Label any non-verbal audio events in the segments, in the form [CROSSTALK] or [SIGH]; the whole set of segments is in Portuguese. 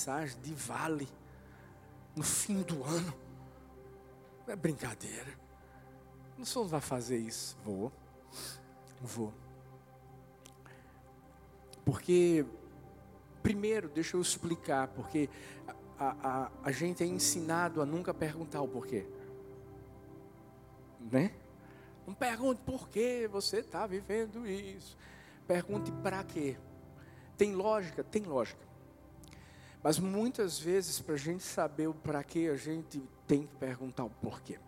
mensagem de vale no fim do ano. Não é brincadeira. Não só vai fazer isso. Vou. Vou. Porque, primeiro, deixa eu explicar, porque a, a, a gente é ensinado a nunca perguntar o porquê. Né? Não pergunte por que você está vivendo isso. Pergunte para quê. Tem lógica? Tem lógica. Mas muitas vezes, para a gente saber o para quê, a gente tem que perguntar o porquê.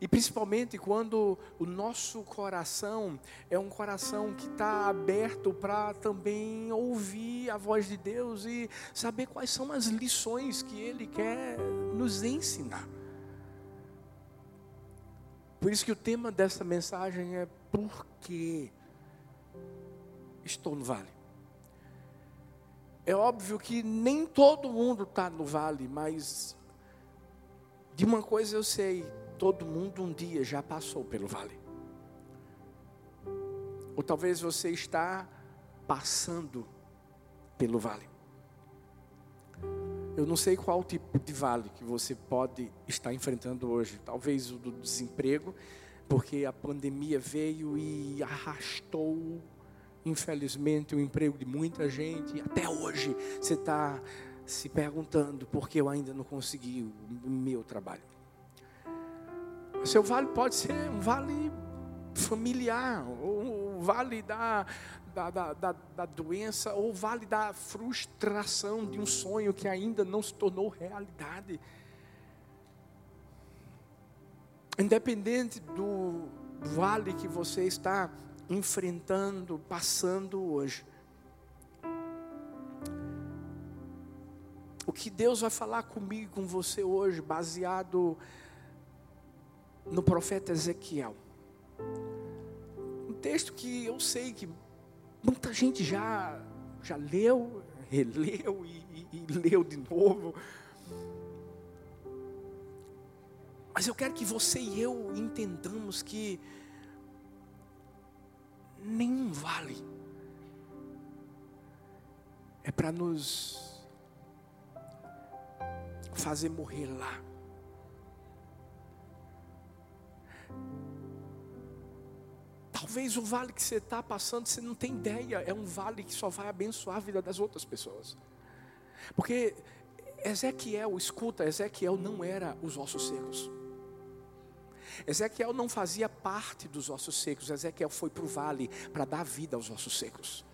E principalmente quando o nosso coração é um coração que está aberto para também ouvir a voz de Deus e saber quais são as lições que Ele quer nos ensinar. Por isso que o tema dessa mensagem é por que estou no vale. É óbvio que nem todo mundo está no vale, mas de uma coisa eu sei, todo mundo um dia já passou pelo vale. Ou talvez você está passando pelo vale. Eu não sei qual tipo de vale que você pode estar enfrentando hoje. Talvez o do desemprego, porque a pandemia veio e arrastou, infelizmente, o emprego de muita gente. Até hoje você está se perguntando por que eu ainda não consegui o meu trabalho. O seu vale pode ser um vale familiar, ou um vale da, da, da, da, da doença, ou vale da frustração de um sonho que ainda não se tornou realidade. Independente do vale que você está enfrentando, passando hoje. O que Deus vai falar comigo, com você hoje, baseado no profeta Ezequiel. Um texto que eu sei que Muita gente já, já leu, releu e, e, e leu de novo. Mas eu quero que você e eu entendamos que nenhum vale é para nos fazer morrer lá. Talvez o vale que você está passando, você não tem ideia, é um vale que só vai abençoar a vida das outras pessoas. Porque Ezequiel, escuta, Ezequiel não era os ossos secos. Ezequiel não fazia parte dos ossos secos, Ezequiel foi para o vale para dar vida aos ossos secos.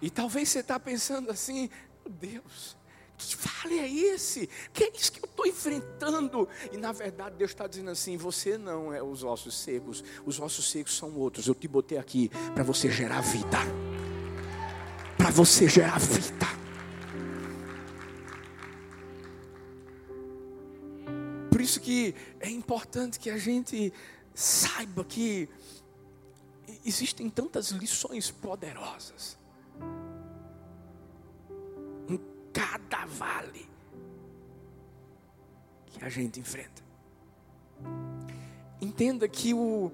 E talvez você está pensando assim, meu Deus, que vale é esse? Que é isso que eu estou enfrentando? E na verdade Deus está dizendo assim: você não é os ossos secos, os ossos secos são outros. Eu te botei aqui para você gerar vida. Para você gerar vida. Que é importante que a gente saiba que existem tantas lições poderosas cada vale que a gente enfrenta. Entenda que o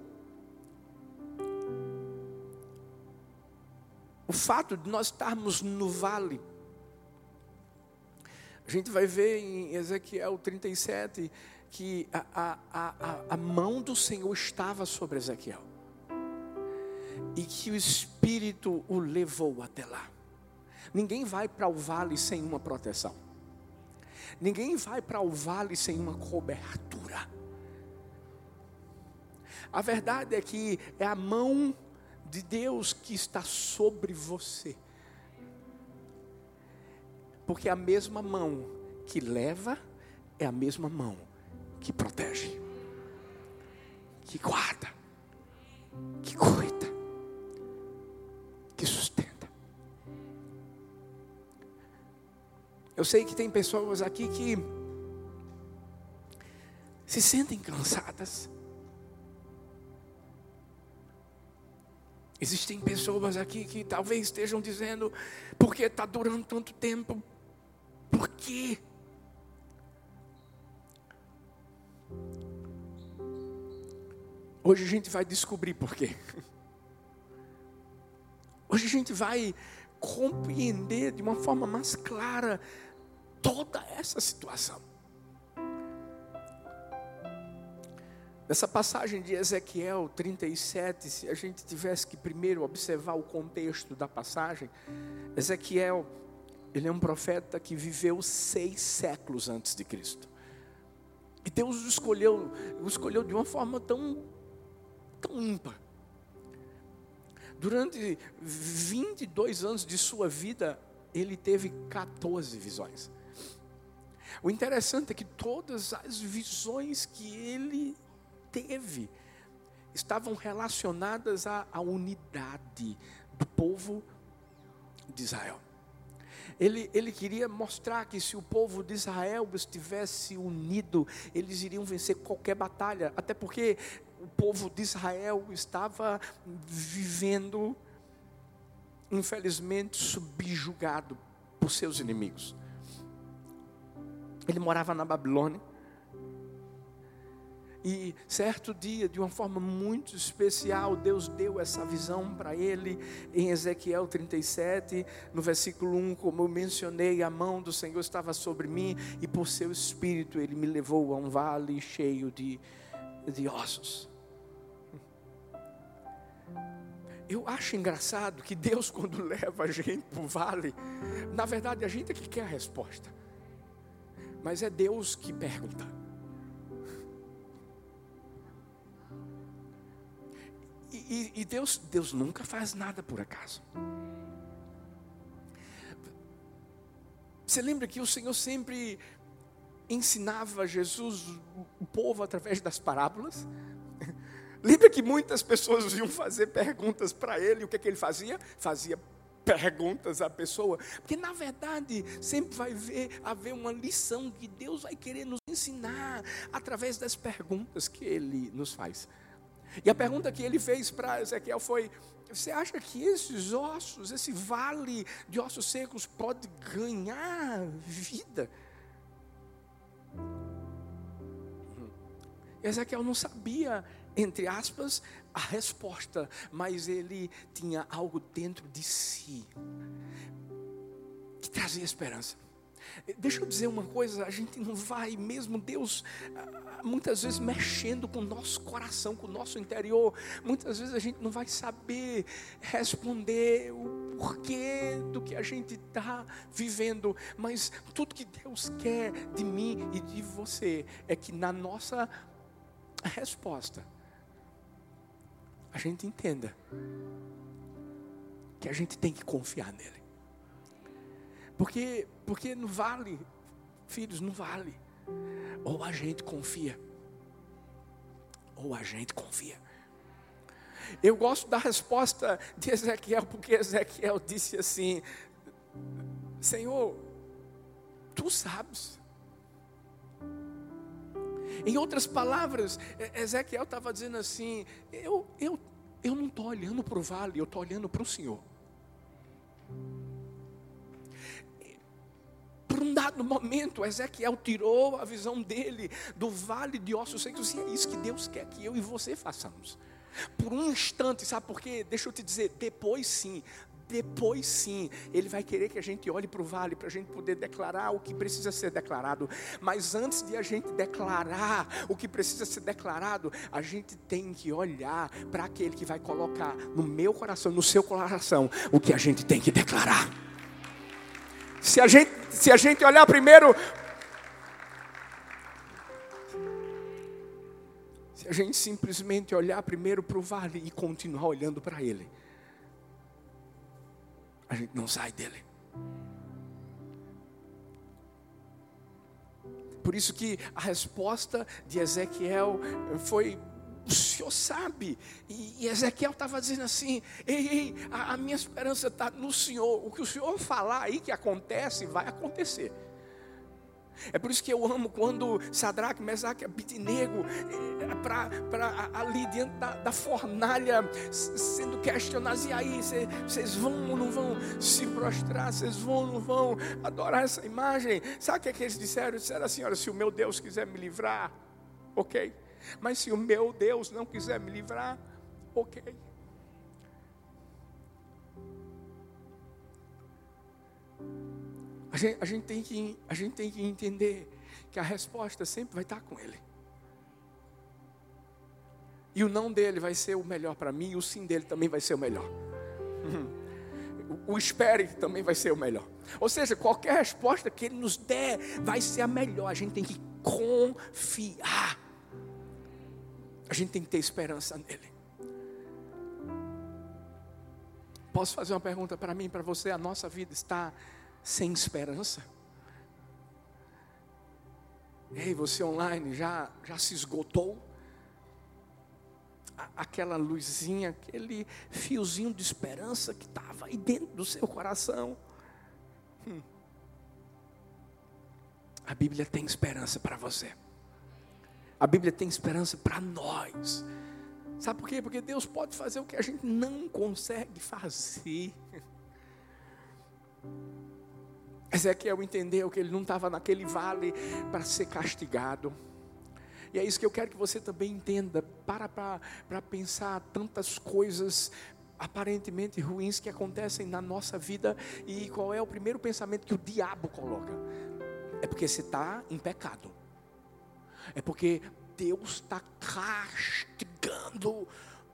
o fato de nós estarmos no vale a gente vai ver em Ezequiel 37 que a, a, a, a mão do Senhor estava sobre Ezequiel e que o Espírito o levou até lá. Ninguém vai para o vale sem uma proteção. Ninguém vai para o vale sem uma cobertura. A verdade é que é a mão de Deus que está sobre você. Porque a mesma mão que leva é a mesma mão que protege, que guarda, que cuida, que sustenta. Eu sei que tem pessoas aqui que se sentem cansadas. Existem pessoas aqui que talvez estejam dizendo: por que está durando tanto tempo? Por quê? Hoje a gente vai descobrir por quê. Hoje a gente vai compreender de uma forma mais clara toda essa situação. Nessa passagem de Ezequiel 37, se a gente tivesse que primeiro observar o contexto da passagem, Ezequiel, ele é um profeta que viveu seis séculos antes de Cristo. E Deus o escolheu, o escolheu de uma forma tão, tão ímpar. Durante 22 anos de sua vida, ele teve 14 visões. O interessante é que todas as visões que ele teve estavam relacionadas à, à unidade do povo de Israel. Ele, ele queria mostrar que se o povo de Israel estivesse unido, eles iriam vencer qualquer batalha, até porque o povo de Israel estava vivendo, infelizmente, subjugado por seus inimigos. Ele morava na Babilônia e certo dia, de uma forma muito especial, Deus deu essa visão para ele em Ezequiel 37, no versículo 1, como eu mencionei, a mão do Senhor estava sobre mim e por seu espírito ele me levou a um vale cheio de, de ossos. Eu acho engraçado que Deus, quando [LAUGHS] leva a gente para o vale, na verdade a gente é que quer a resposta, mas é Deus que pergunta. E, e, Deus, Deus nunca faz nada por acaso. Você lembra que o Senhor sempre ensinava Jesus, o povo, através das parábolas? [LAUGHS] Lembra que muitas pessoas iam fazer perguntas para ele, o que, é que ele fazia? Fazia perguntas à pessoa, porque na verdade sempre vai ver, haver uma lição que Deus vai querer nos ensinar através das perguntas que ele nos faz. E a pergunta que ele fez para Ezequiel foi: Você acha que esses ossos, esse vale de ossos secos, pode ganhar vida? Ezequiel não sabia, entre aspas, a resposta, mas ele tinha algo dentro de si que trazia esperança. Deixa eu dizer uma coisa, a gente não vai, mesmo Deus, ah, muitas vezes mexendo com o nosso coração, com o nosso interior, muitas vezes a gente não vai saber responder o porquê do que a gente está vivendo, mas tudo que Deus quer de mim e de você é que na nossa resposta, a gente entenda que a gente tem que confiar nele. Porque, porque não vale, filhos, não vale. Ou a gente confia, ou a gente confia. Eu gosto da resposta de Ezequiel, porque Ezequiel disse assim: Senhor, tu sabes. Em outras palavras, Ezequiel estava dizendo assim: Eu, eu, eu não estou olhando para o vale, eu estou olhando para o Senhor. Por um dado momento, Ezequiel tirou a visão dele do vale de ossos secos, e é isso que Deus quer que eu e você façamos. Por um instante, sabe por quê? Deixa eu te dizer, depois sim, depois sim, Ele vai querer que a gente olhe para o vale, para a gente poder declarar o que precisa ser declarado. Mas antes de a gente declarar o que precisa ser declarado, a gente tem que olhar para aquele que vai colocar no meu coração, no seu coração, o que a gente tem que declarar. Se a gente, se a gente olhar primeiro. Se a gente simplesmente olhar primeiro para o vale e continuar olhando para ele, a gente não sai dele. Por isso que a resposta de Ezequiel foi o Senhor sabe. E, Ezequiel estava dizendo assim: ei, ei, a, a minha esperança está no Senhor. O que o Senhor falar aí que acontece, vai acontecer. É por isso que eu amo quando Sadraque, Mesaque, Abidnego, eh, para ali diante da, da, fornalha, sendo questionados, e aí, vocês vão ou não vão se prostrar, vocês vão ou não vão adorar essa imagem? Sabe o que, é que eles disseram? Eles disseram assim: olha, se o meu Deus quiser me livrar, ok. Mas se o meu Deus não quiser me livrar, ok. A gente, a, gente tem que, a gente tem que entender que a resposta sempre vai estar com Ele. E o não dele vai ser o melhor para mim, e o sim dele também vai ser o melhor. [LAUGHS] O espere também vai ser o melhor. Ou seja, qualquer resposta que ele nos der vai ser a melhor. A gente tem que confiar. A gente tem que ter esperança nele. Posso fazer uma pergunta para mim, para você? A nossa vida está sem esperança? Ei, você online já, já se esgotou? aquela luzinha, aquele fiozinho de esperança que estava aí dentro do seu coração. Hum. A Bíblia tem esperança para você. A Bíblia tem esperança para nós. Sabe por quê? Porque Deus pode fazer o que a gente não consegue fazer. [LAUGHS] Ezequiel entendeu que ele não estava naquele vale para ser castigado. E é isso que eu quero que você também entenda. Para para pensar tantas coisas aparentemente ruins que acontecem na nossa vida. E qual é o primeiro pensamento que o diabo coloca? É porque você está em pecado. É porque Deus está castigando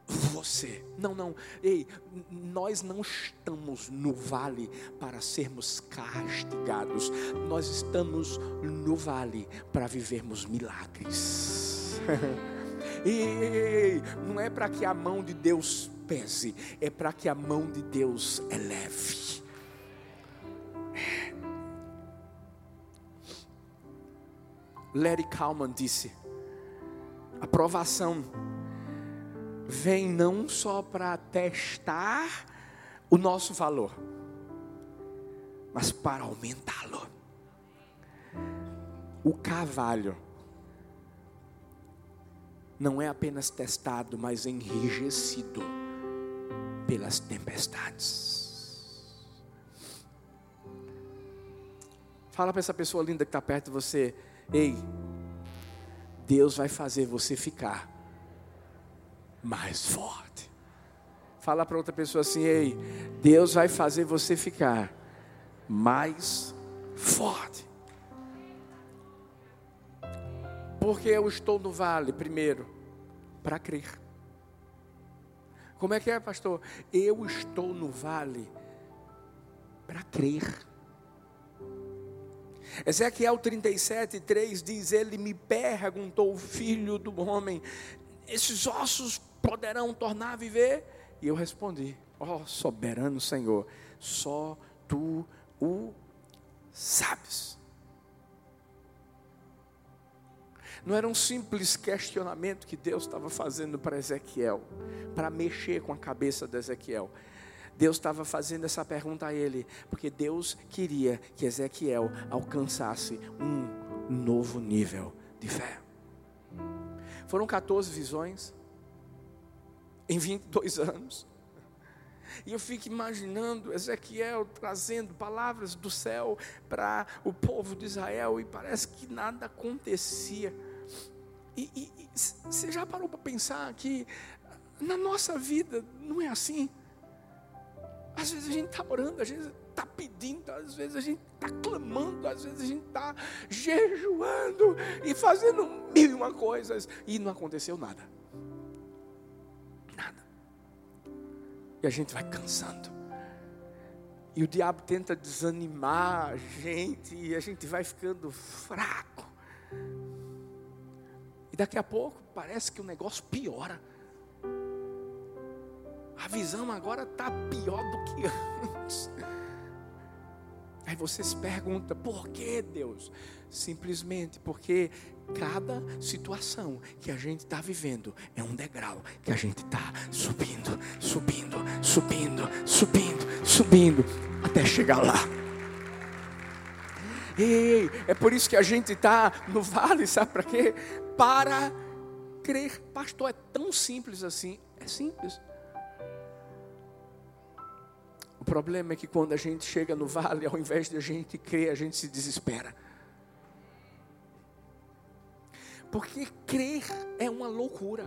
você. Não, não. Ei, nós não estamos no vale para sermos castigados. Nós estamos no vale para vivermos milagres. [LAUGHS] e não é para que a mão de Deus pese, é para que a mão de Deus eleve. Larry Kalman disse: a provação vem não só para testar o nosso valor, mas para aumentá-lo. O cavalo não é apenas testado, mas enrijecido pelas tempestades. Fala para essa pessoa linda que está perto de você, ei, Deus vai fazer você ficar mais forte. Fala para outra pessoa assim: ei, Deus vai fazer você ficar mais forte. Porque eu estou no vale, primeiro, para crer. Como é que é, pastor? Eu estou no vale para crer. Ezequiel 37, 3 diz: Ele me perguntou, filho do homem, esses ossos poderão tornar a viver? E eu respondi: Ó oh, soberano Senhor, só tu o sabes. Não era um simples questionamento que Deus estava fazendo para Ezequiel, para mexer com a cabeça de Ezequiel. Deus estava fazendo essa pergunta a ele, porque Deus queria que Ezequiel alcançasse um novo nível de fé. Foram 14 visões em 22 anos. E eu fico imaginando Ezequiel trazendo palavras do céu para o povo de Israel e parece que nada acontecia. E, você já parou para pensar que na nossa vida não é assim? Às vezes a gente está orando, às vezes está pedindo, às vezes a gente está clamando, às vezes a gente está jejuando e fazendo mil e uma coisas e não aconteceu nada. Nada. E a gente vai cansando. E o diabo tenta desanimar a gente e a gente vai ficando fraco. E daqui a pouco parece que o negócio piora. A visão agora está pior do que antes. Aí você se pergunta, por que Deus? Simplesmente porque cada situação que a gente está vivendo é um degrau que a gente está subindo, subindo, subindo, subindo, subindo, até chegar lá. Ei, é por isso que a gente está no vale, sabe para quê? Para crer. Pastor, é tão simples assim. É simples. Problema é que quando a gente chega no vale, ao invés de a gente crer, a gente se desespera. Porque crer é uma loucura.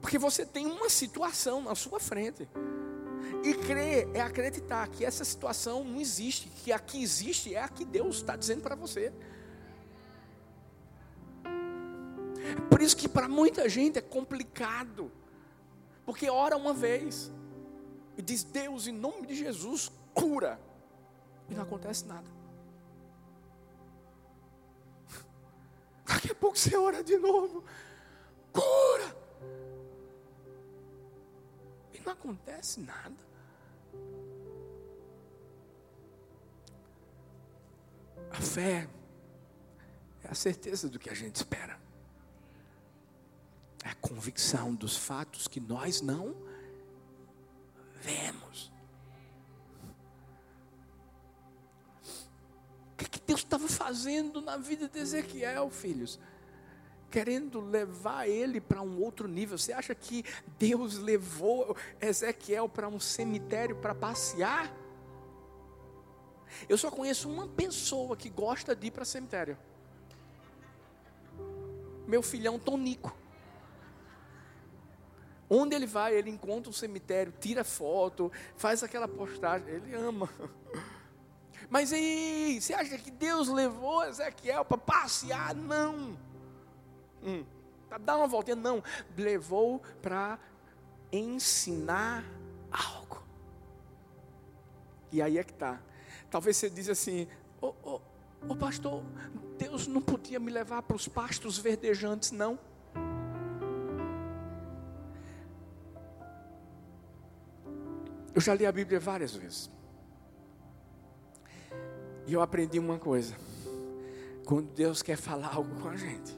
Porque você tem uma situação na sua frente. E crer é acreditar que essa situação não existe, que a que existe é a que Deus está dizendo para você. Por isso que para muita gente é complicado, porque ora uma vez e diz: Deus, em nome de Jesus, cura, e não acontece nada. [LAUGHS] Daqui a pouco você ora de novo, cura, e não acontece nada. A fé é a certeza do que a gente espera. É convicção dos fatos que nós não vemos. O que, que Deus estava fazendo na vida de Ezequiel, filhos? Querendo levar ele para um outro nível. Você acha que Deus levou Ezequiel para um cemitério para passear? Eu só conheço uma pessoa que gosta de ir para cemitério. Meu filhão Tonico. Onde ele vai, ele encontra um cemitério, tira foto, faz aquela postagem. Ele ama. [LAUGHS] Mas aí, você acha que Deus levou Ezequiel para passear? Não. Hum, para dar uma voltinha? Não. Levou para ensinar algo. E aí é que está. Talvez você diz assim, ô oh, oh, oh, pastor, Deus não podia me levar para os pastos verdejantes, não. Eu já li a Bíblia várias vezes. E eu aprendi uma coisa. Quando Deus quer falar algo com a gente,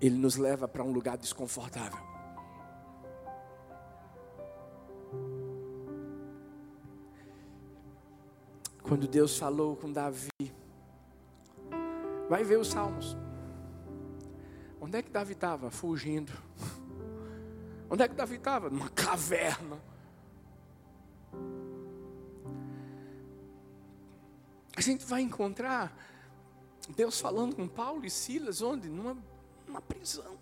Ele nos leva para um lugar desconfortável. Quando Deus falou com Davi, vai ver os salmos. Onde é que Davi estava? Fugindo. Onde é que Davi estava? Numa caverna. A gente vai encontrar Deus falando com Paulo e Silas, onde? Numa, numa prisão.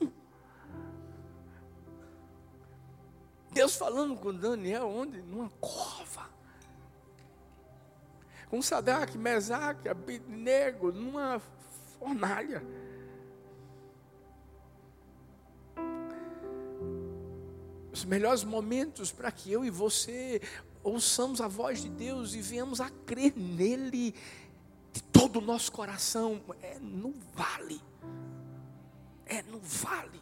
Deus falando com Daniel, onde? Numa cova com Sadraque, Mesaque, Abednego, numa fornalha. Os melhores momentos para que eu e você ouçamos a voz de Deus e venhamos a crer nele de todo o nosso coração é no vale. É no vale.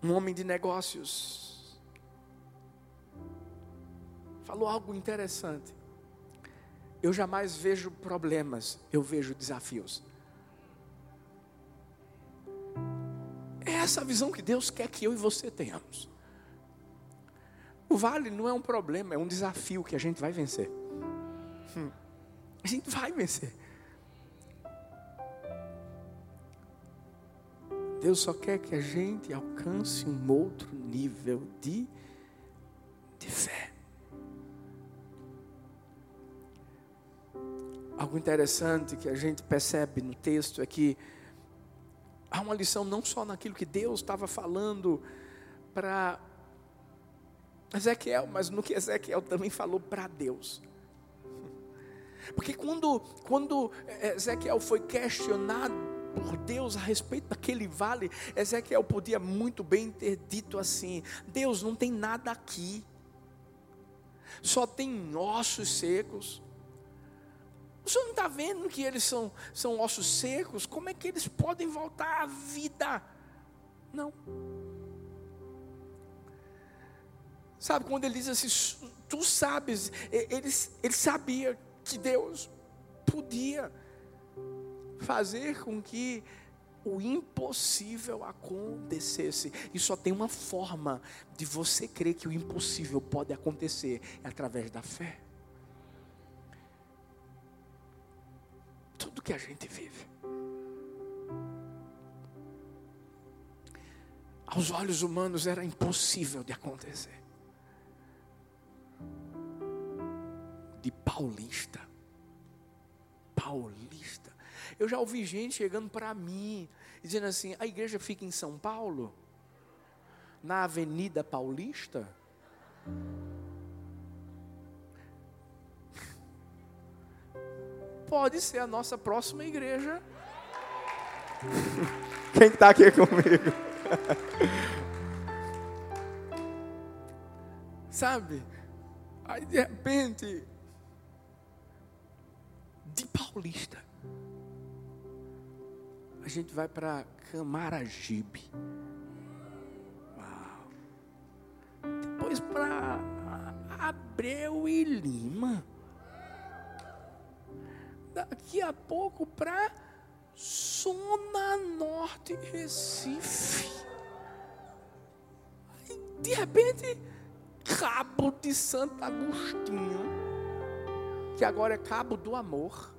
Um homem de negócios falou algo interessante. Eu jamais vejo problemas, eu vejo desafios. Essa visão que Deus quer que eu e você tenhamos. O vale não é um problema, é um desafio que a gente vai vencer. Hum. A gente vai vencer. Deus só quer que a gente alcance um outro nível de, de fé. Algo interessante que a gente percebe no texto é que há uma lição não só naquilo que Deus estava falando para Ezequiel, mas no que Ezequiel também falou para Deus. [LAUGHS] Porque quando, quando Ezequiel foi questionado por Deus a respeito daquele vale, Ezequiel podia muito bem ter dito assim: Deus, não tem nada aqui, só tem ossos secos. O senhor não está vendo que eles são, são ossos secos? Como é que eles podem voltar à vida? Não. Sabe, quando ele diz assim, tu sabes, ele, ele sabia que Deus podia fazer com que o impossível acontecesse. E só tem uma forma de você crer que o impossível pode acontecer, é através da fé. Tudo que a gente vive. Aos olhos humanos era impossível de acontecer. De paulista. Paulista. Eu já ouvi gente chegando para mim, dizendo assim: a igreja fica em São Paulo? Na Avenida Paulista? Pode ser a nossa próxima igreja. [LAUGHS] Quem está aqui comigo? [LAUGHS] Sabe? Aí de repente, de Paulista, a gente vai para Camaragibe. Uau. Depois para Abreu e Lima. Daqui a pouco para Zona Norte Recife. De repente, Cabo de Santo Agostinho, que agora é Cabo do Amor.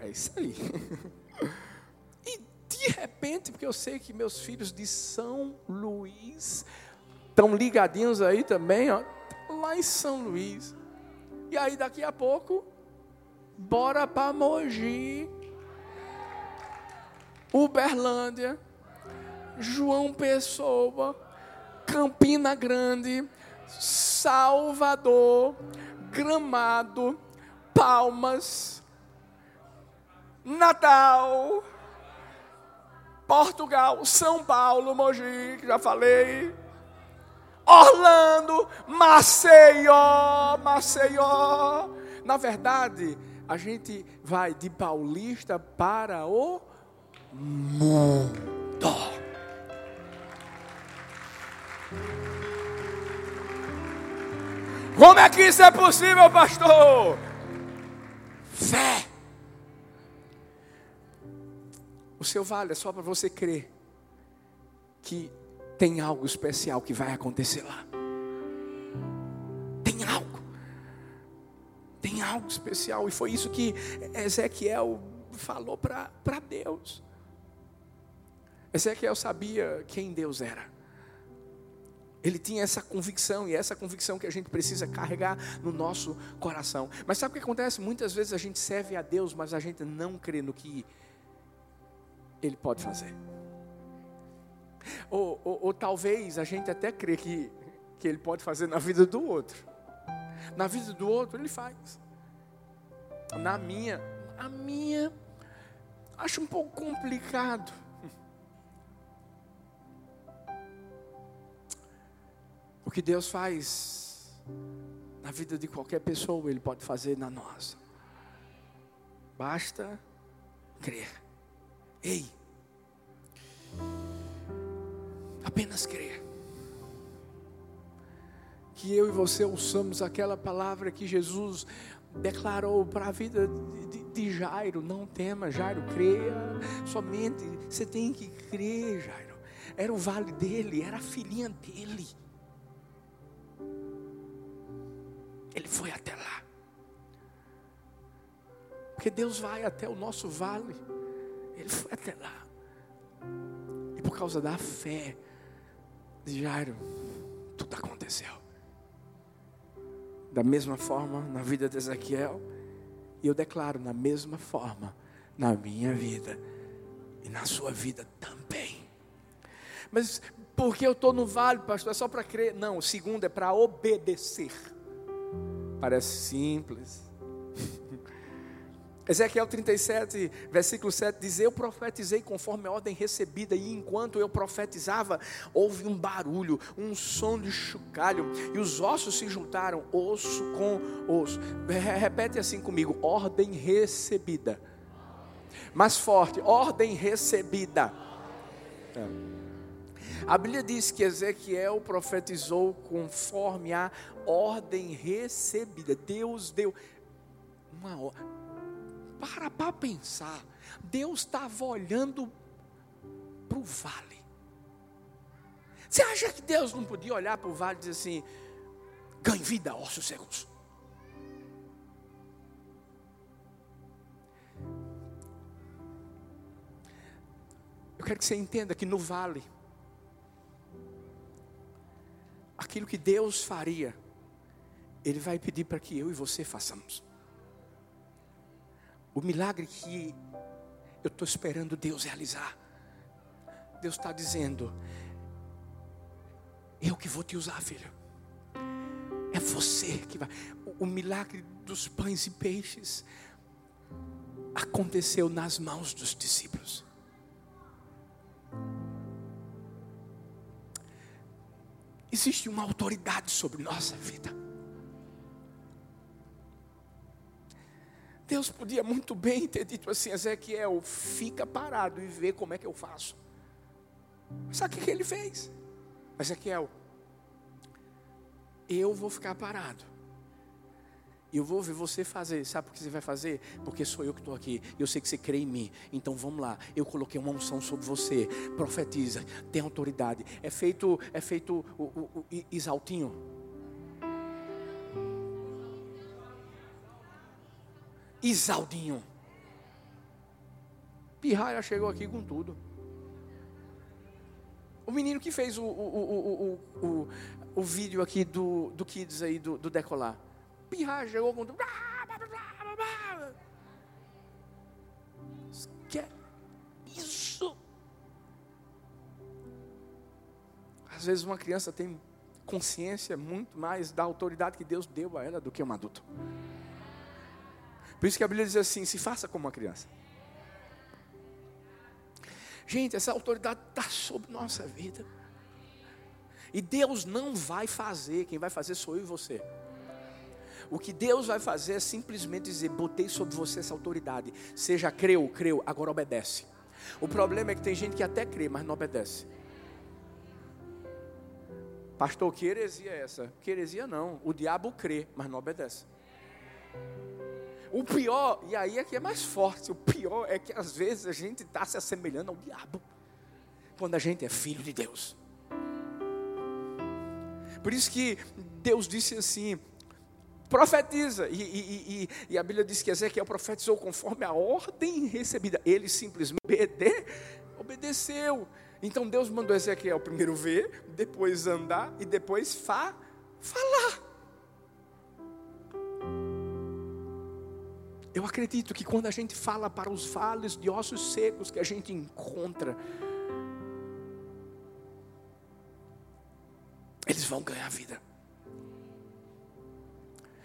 É isso aí. [LAUGHS] E de repente, porque eu sei que meus filhos de São Luís estão ligadinhos aí também, ó, lá em São Luís. E aí daqui a pouco, bora para Mogi, Uberlândia, João Pessoa, Campina Grande, Salvador, Gramado, Palmas, Natal, Portugal, São Paulo, Mogi, que já falei. Orlando, Maceió, Maceió. Na verdade, a gente vai de Paulista para o mundo. Como é que isso é possível, pastor? Fé. O seu vale é só para você crer que tem algo especial que vai acontecer lá. Algo especial. E foi isso que Ezequiel falou para Deus. Ezequiel sabia quem Deus era. Ele tinha essa convicção, e é essa convicção que a gente precisa carregar no nosso coração. Mas sabe o que acontece? Muitas vezes a gente serve a Deus, mas a gente não crê no que Ele pode fazer. Ou, ou, ou talvez a gente até crê que, que Ele pode fazer na vida do outro. Na vida do outro, Ele faz. Na minha, a minha, acho um pouco complicado. O que Deus faz na vida de qualquer pessoa, Ele pode fazer na nossa. Basta crer. Ei, apenas crer. Que eu e você ouçamos aquela palavra que Jesus declarou para a vida de, de, de, Jairo: não tema, Jairo, creia. Somente você tem que crer, Jairo. Era o vale dele, era a filhinha dele. Ele foi até lá. Porque Deus vai até o nosso vale. Ele foi até lá. E por causa da fé de Jairo, tudo aconteceu. Da mesma forma na vida de Ezequiel, e eu declaro na mesma forma na minha vida e na sua vida também. Mas porque eu estou no vale, pastor, é só para crer? Não, o segundo é para obedecer. Parece simples. Ezequiel 37, versículo 7 diz: Eu profetizei conforme a ordem recebida, e enquanto eu profetizava, houve um barulho, um som de chocalho, e os ossos se juntaram, osso com osso. Repete assim comigo: ordem recebida. Mais forte, ordem recebida. É. A Bíblia diz que Ezequiel profetizou conforme a ordem recebida. Deus deu uma ordem. Para para pensar. Deus estava olhando para o vale. Você acha que Deus não podia olhar para o vale e dizer assim: ganhe vida, ossos secos? Eu quero que você entenda que no vale, aquilo que Deus faria, Ele vai pedir para que eu e você façamos. O milagre que eu estou esperando Deus realizar. Deus está dizendo: Eu que vou te usar, filho. É você que vai. O, o milagre dos pães e peixes aconteceu nas mãos dos discípulos. Existe uma autoridade sobre nossa vida. Deus podia muito bem ter dito assim: Ezequiel, fica parado e vê como é que eu faço. Sabe o que ele fez? Ezequiel, eu vou ficar parado. Eu vou ver você fazer. Sabe por que você vai fazer? Porque sou eu que estou aqui. Eu sei que você crê em mim. Então vamos lá. Eu coloquei uma unção sobre você. Profetiza. Tem autoridade. É feito, é feito o, o, o Isaltinho. Isaldinho. Pirraia chegou aqui com tudo. O menino que fez o, o, o, o, o, vídeo aqui do, do Kids aí, do, do Decolar. Pirraia chegou com tudo. Que é isso? Às vezes uma criança tem consciência muito mais da autoridade que Deus deu a ela do que um adulto. Por isso que a Bíblia diz assim: se faça como uma criança. Gente, essa autoridade está sobre nossa vida. E Deus não vai fazer, quem vai fazer sou eu e você. O que Deus vai fazer é simplesmente dizer: botei sobre você essa autoridade. Seja creu, creu, agora obedece. O problema é que tem gente que até crê, mas não obedece. Pastor, que heresia é essa? Que heresia não. O diabo crê, mas não obedece. O pior, e aí é que é mais forte, o pior é que às vezes a gente está se assemelhando ao diabo, quando a gente é filho de Deus. Por isso que Deus disse assim: profetiza, e, e, e, e a Bíblia diz que Ezequiel profetizou conforme a ordem recebida, ele simplesmente obedeceu. Então Deus mandou Ezequiel primeiro ver, depois andar e depois fa, falar. Eu acredito que quando a gente fala para os vales de ossos secos que a gente encontra, eles vão ganhar vida.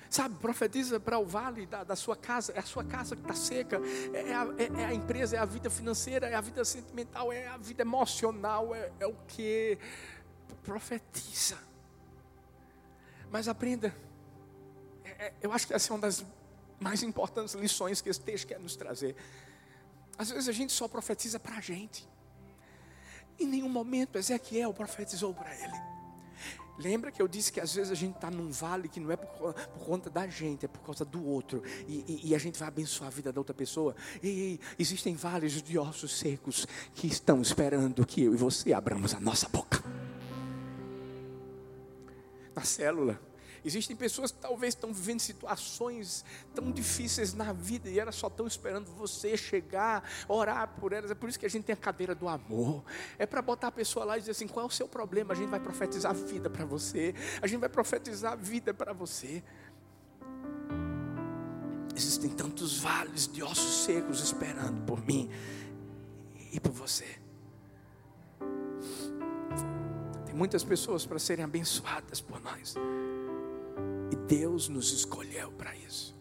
Sabe, profetiza para o vale da, da, sua casa, é a sua casa que está seca, é, é a, é, é a, empresa, é a vida financeira, é a vida sentimental, é a vida emocional, é, é o que profetiza. Mas aprenda, é, é, eu acho que essa é uma das mais importantes lições que esse texto quer nos trazer. Às vezes a gente só profetiza para a gente. Em nenhum momento Ezequiel profetizou para ele. Lembra que eu disse que às vezes a gente está num vale que não é por, por, conta da gente, é por causa do outro. E, e, e, a gente vai abençoar a vida da outra pessoa. E existem vales de ossos secos que estão esperando que eu e você abramos a nossa boca. Na célula, Existem pessoas que talvez estão vivendo situações tão difíceis na vida e elas só estão esperando você chegar, orar por elas. É por isso que a gente tem a cadeira do amor. É para botar a pessoa lá e dizer assim: qual é o seu problema? A gente vai profetizar a vida para você. A gente vai profetizar a vida para você. Existem tantos vales de ossos secos esperando por mim e por você. Tem muitas pessoas para serem abençoadas por nós. Deus nos escolheu para isso.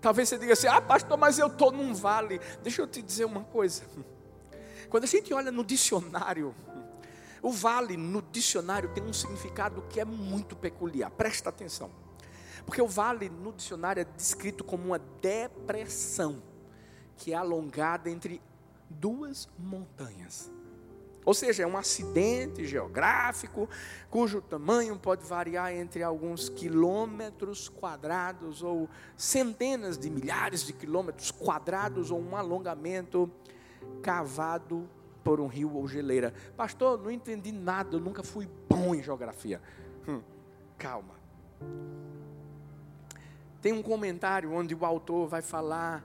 Talvez você diga assim: ah, pastor, mas eu estou num vale. Deixa eu te dizer uma coisa. [LAUGHS] Quando a gente olha no dicionário, o vale no dicionário tem um significado que é muito peculiar. Presta atenção. Porque o vale no dicionário é descrito como uma depressão que é alongada entre duas montanhas. Ou seja, é um acidente geográfico cujo tamanho pode variar entre alguns quilômetros quadrados ou centenas de milhares de quilômetros quadrados ou um alongamento cavado por um rio ou geleira. Pastor, não entendi nada, eu nunca fui bom em geografia. Hum, calma. Tem um comentário onde o autor vai falar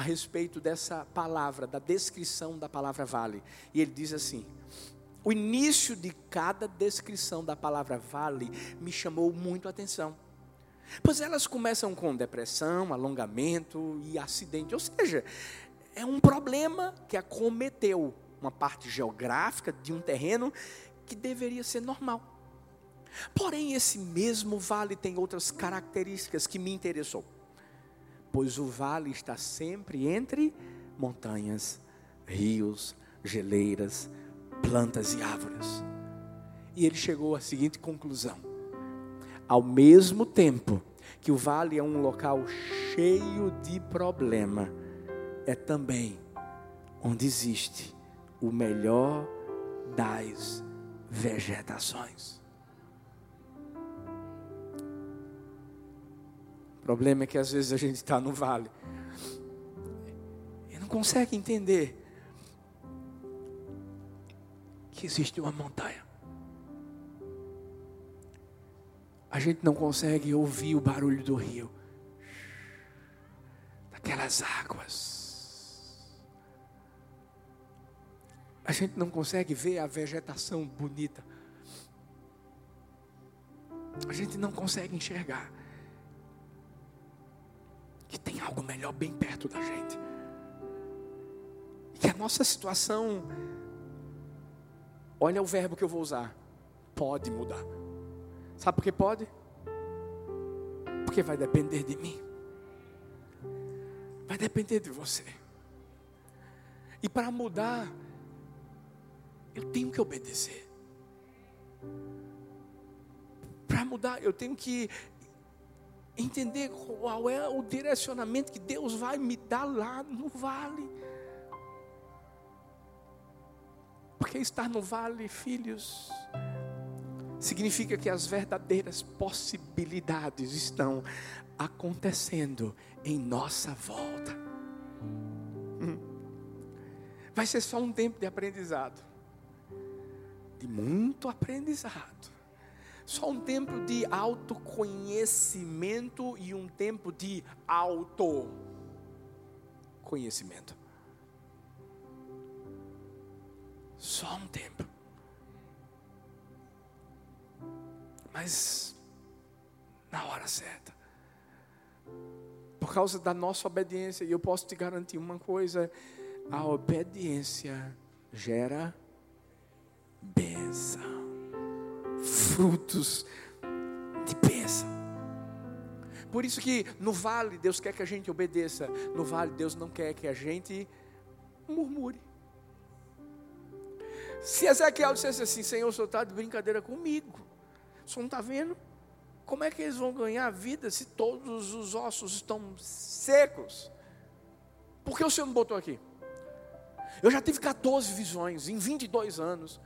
a respeito dessa palavra, da descrição da palavra vale. E ele diz assim: o início de cada descrição da palavra vale me chamou muito a atenção. Pois elas começam com depressão, alongamento e acidente. Ou seja, é um problema que acometeu uma parte geográfica de um terreno que deveria ser normal. Porém, esse mesmo vale tem outras características que me interessou. Pois o vale está sempre entre montanhas, rios, geleiras, plantas e árvores. E ele chegou à seguinte conclusão: ao mesmo tempo que o vale é um local cheio de problema, é também onde existe o melhor das vegetações. Problema é que às vezes a gente está no vale e não consegue entender que existe uma montanha. A gente não consegue ouvir o barulho do rio, daquelas águas. A gente não consegue ver a vegetação bonita. A gente não consegue enxergar tem algo melhor bem perto da gente. E que a nossa situação, olha o verbo que eu vou usar, pode mudar. Sabe por que pode? Porque vai depender de mim. Vai depender de você. E para mudar, eu tenho que obedecer. Para mudar, eu tenho que entender qual é o direcionamento que Deus vai me dar lá no vale. Porque estar no vale, filhos, significa que as verdadeiras possibilidades estão acontecendo em nossa volta. Hum. Vai ser só um tempo de aprendizado, de muito aprendizado. Só um tempo de autoconhecimento e um tempo de autoconhecimento. Só um tempo. mas na hora certa. Por causa da nossa obediência, e eu posso te garantir uma coisa: a obediência gera bênção, frutos de bênção. Por isso que no vale Deus quer que a gente obedeça, no vale Deus não quer que a gente murmure. Se Ezequiel dissesse assim, Senhor, o senhor está de brincadeira comigo. Você não está vendo? Como é que eles vão ganhar vida se todos os ossos estão secos? Por que o Senhor me botou aqui? Eu já tive 14 visões em 22 anos.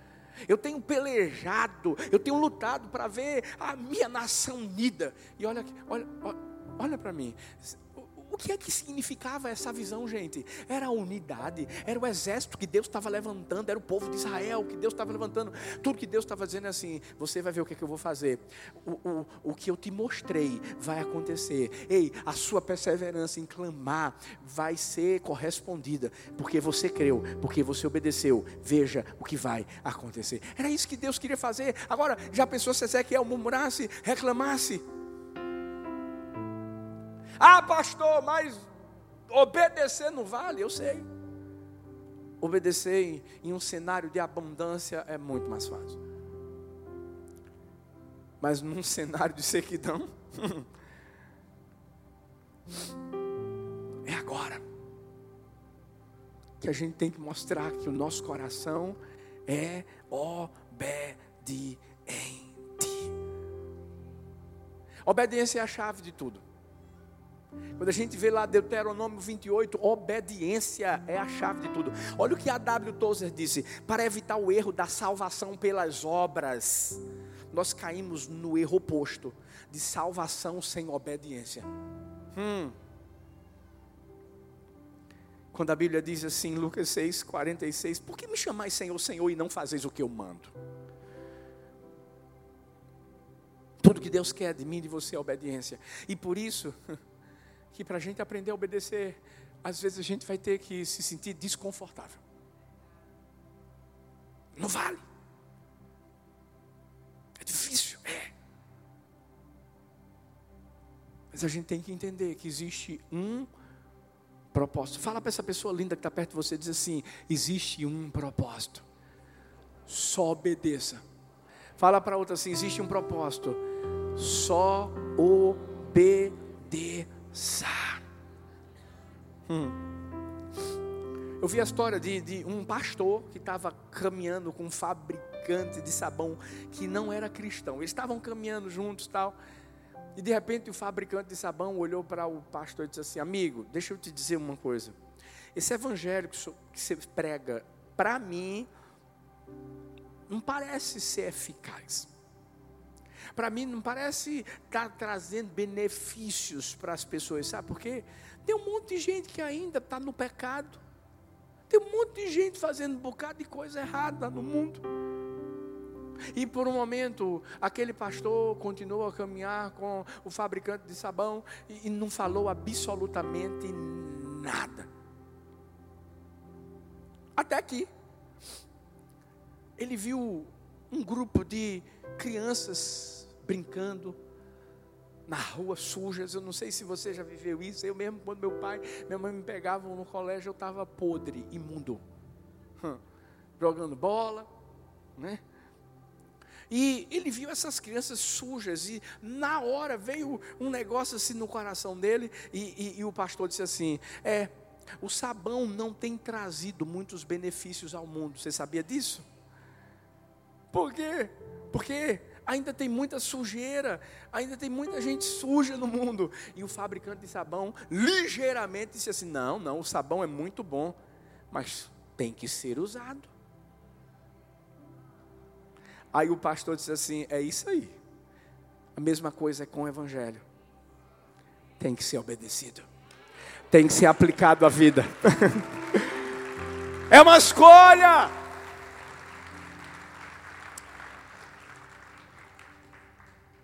Eu tenho pelejado, eu tenho lutado para ver a minha nação unida. E olha, olha, olha, olha para mim. O que é que significava essa visão, gente? Era a unidade, era o exército que Deus estava levantando, era o povo de Israel que Deus estava levantando. Tudo que Deus estava dizendo é assim: você vai ver o que, é que eu vou fazer. O, o, o que eu te mostrei vai acontecer. Ei, a sua perseverança em clamar vai ser correspondida, porque você creu, porque você obedeceu. Veja o que vai acontecer. Era isso que Deus queria fazer. Agora, já pensou se Ezequiel murmurasse, reclamasse? Ah, pastor, mas obedecer não vale? Eu sei. Obedecer em um cenário de abundância é muito mais fácil. Mas num [LAUGHS] cenário de sequidão, [LAUGHS] é agora que a gente tem que mostrar que o nosso coração é obediente. Obediência é a chave de tudo. Quando a gente vê lá Deuteronômio 28, obediência é a chave de tudo. Olha o que a W. Tozer disse: para evitar o erro da salvação pelas obras, nós caímos no erro oposto de salvação sem obediência. Hum. Quando a Bíblia diz assim, Lucas 6, 46, por que me chamais Senhor, Senhor e não fazeis o que eu mando? Tudo que Deus quer de mim e de você é obediência. E por isso, [LAUGHS] que para a gente aprender a obedecer, às vezes a gente vai ter que se sentir desconfortável. Não vale. É difícil, é. Mas a gente tem que entender que existe um propósito. Fala para essa pessoa linda que está perto de você, diz assim: existe um propósito. Só obedeça. Fala para outra assim: existe um propósito. Só obedeça. Hum. Eu vi a história de, de um pastor que estava caminhando com um fabricante de sabão que não era cristão. Eles estavam caminhando juntos tal. E de repente o fabricante de sabão olhou para o pastor e disse assim: Amigo, deixa eu te dizer uma coisa. Esse evangelho que você prega, para mim, não parece ser eficaz. Para mim, não parece estar tá trazendo benefícios para as pessoas, sabe por quê? Tem um monte de gente que ainda está no pecado. Tem um monte de gente fazendo um bocado de coisa errada no mundo. E por um momento, aquele pastor continuou a caminhar com o fabricante de sabão e, e não falou absolutamente nada. Até que ele viu um grupo de crianças brincando na rua sujas. Eu não sei se você já viveu isso. Eu mesmo, quando meu pai, minha mãe me pegavam no colégio, eu estava podre, imundo, jogando bola, né? E ele viu essas crianças sujas e na hora veio um negócio assim no coração dele e, e, e o pastor disse assim: é, o sabão não tem trazido muitos benefícios ao mundo. Você sabia disso? Por quê? Porque ainda tem muita sujeira, ainda tem muita gente suja no mundo. E o fabricante de sabão ligeiramente disse assim: não, não, o sabão é muito bom, mas tem que ser usado. Aí o pastor disse assim: é isso aí. A mesma coisa é com o evangelho. Tem que ser obedecido. Tem que ser aplicado à vida. [LAUGHS] é uma escolha.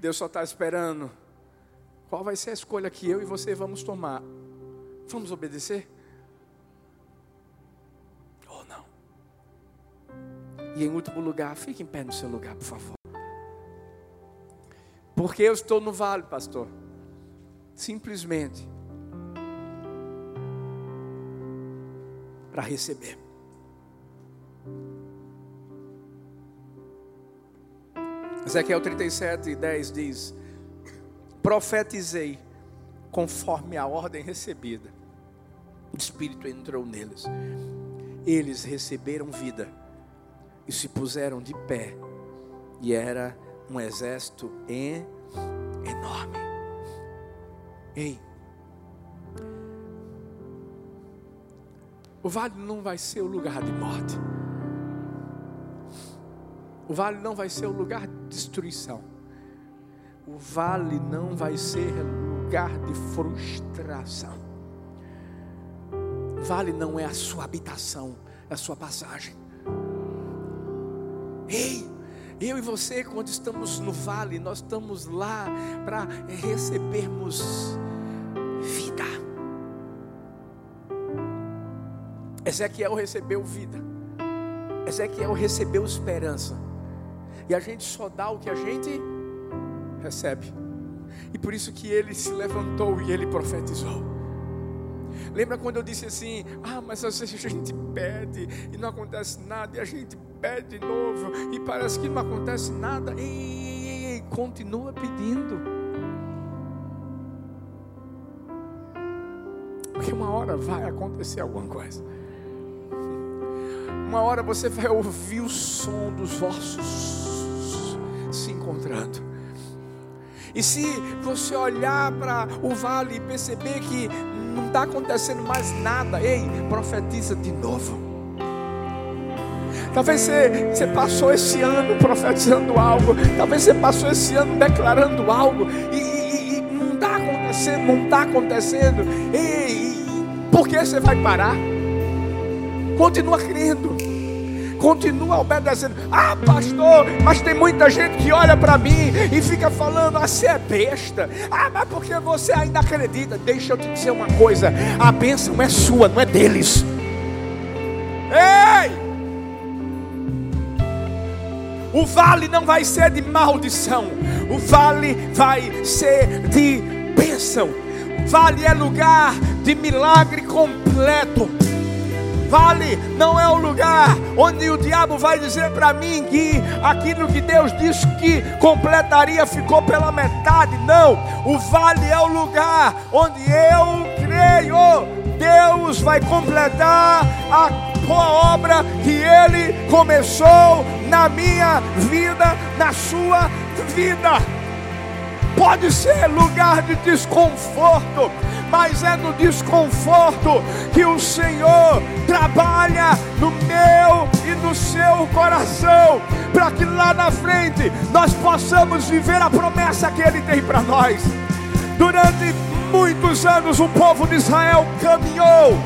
Deus só está esperando. Qual vai ser a escolha que eu e você vamos tomar? Vamos obedecer? Ou não? E em último lugar, fique em pé no seu lugar, por favor. Porque eu estou no vale, pastor. Simplesmente para receber. Ezequiel 37, 10 diz: Profetizei conforme a ordem recebida. O Espírito entrou neles. Eles receberam vida e se puseram de pé. E era um exército enorme. Ei, o vale não vai ser o lugar de morte. O vale não vai ser o lugar destruição. O vale não vai ser lugar de frustração. Vale não é a sua habitação, é a sua passagem. Ei, eu e você, quando estamos no vale, nós estamos lá para recebermos vida. Ezequiel recebeu vida. Ezequiel recebeu esperança. E a gente só dá o que a gente recebe. E por isso que ele se levantou e ele profetizou. Lembra quando eu disse assim: Ah, mas às vezes a gente pede e não acontece nada, e a gente pede de novo e parece que não acontece nada. Ei, ei, ei, continua pedindo. Porque uma hora vai acontecer alguma coisa. Uma hora você vai ouvir o som dos vossos se encontrando. E se você olhar para o vale e perceber que não está acontecendo mais nada, ei, profetiza de novo. Talvez você, você passou esse ano profetizando algo, talvez você passou esse ano declarando algo, e, e, e não está acontecendo, não está acontecendo. Ei, por que você vai parar? Continua crendo continua obedecendo. Ah, pastor, mas tem muita gente que olha para mim e fica falando: ah, você é besta. Ah, mas porque você ainda acredita? Deixa eu te dizer uma coisa: a bênção é sua, não é deles. Ei! O vale não vai ser de maldição, o vale vai ser de bênção. Vale é lugar de milagre completo. Vale não é o lugar onde o diabo vai dizer para mim que aquilo que Deus disse que completaria ficou pela metade. Não, o vale é o lugar onde eu creio. Deus vai completar a boa obra que Ele começou na minha vida, na sua vida. Pode ser lugar de desconforto, mas é no desconforto que o Senhor trabalha no meu e no seu coração, para que lá na frente nós possamos viver a promessa que Ele tem para nós. Durante muitos anos o povo de Israel caminhou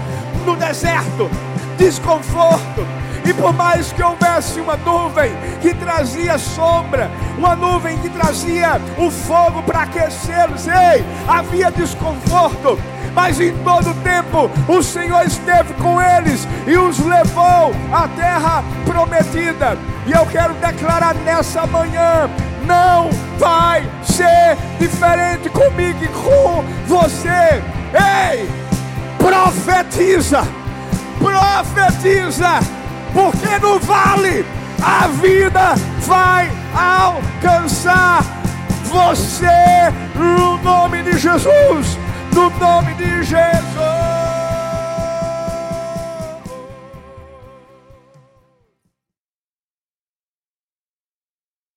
no deserto, desconforto, e por mais que houvesse uma nuvem que trazia sombra, uma nuvem que trazia o fogo para aquecê-los, ei, havia desconforto, mas em todo tempo o Senhor esteve com eles e os levou à terra prometida. E eu quero declarar nessa manhã: não vai ser diferente comigo e com você. Ei, profetiza, profetiza porque no vale a vida vai alcançar você no nome de Jesus, no nome de Jesus.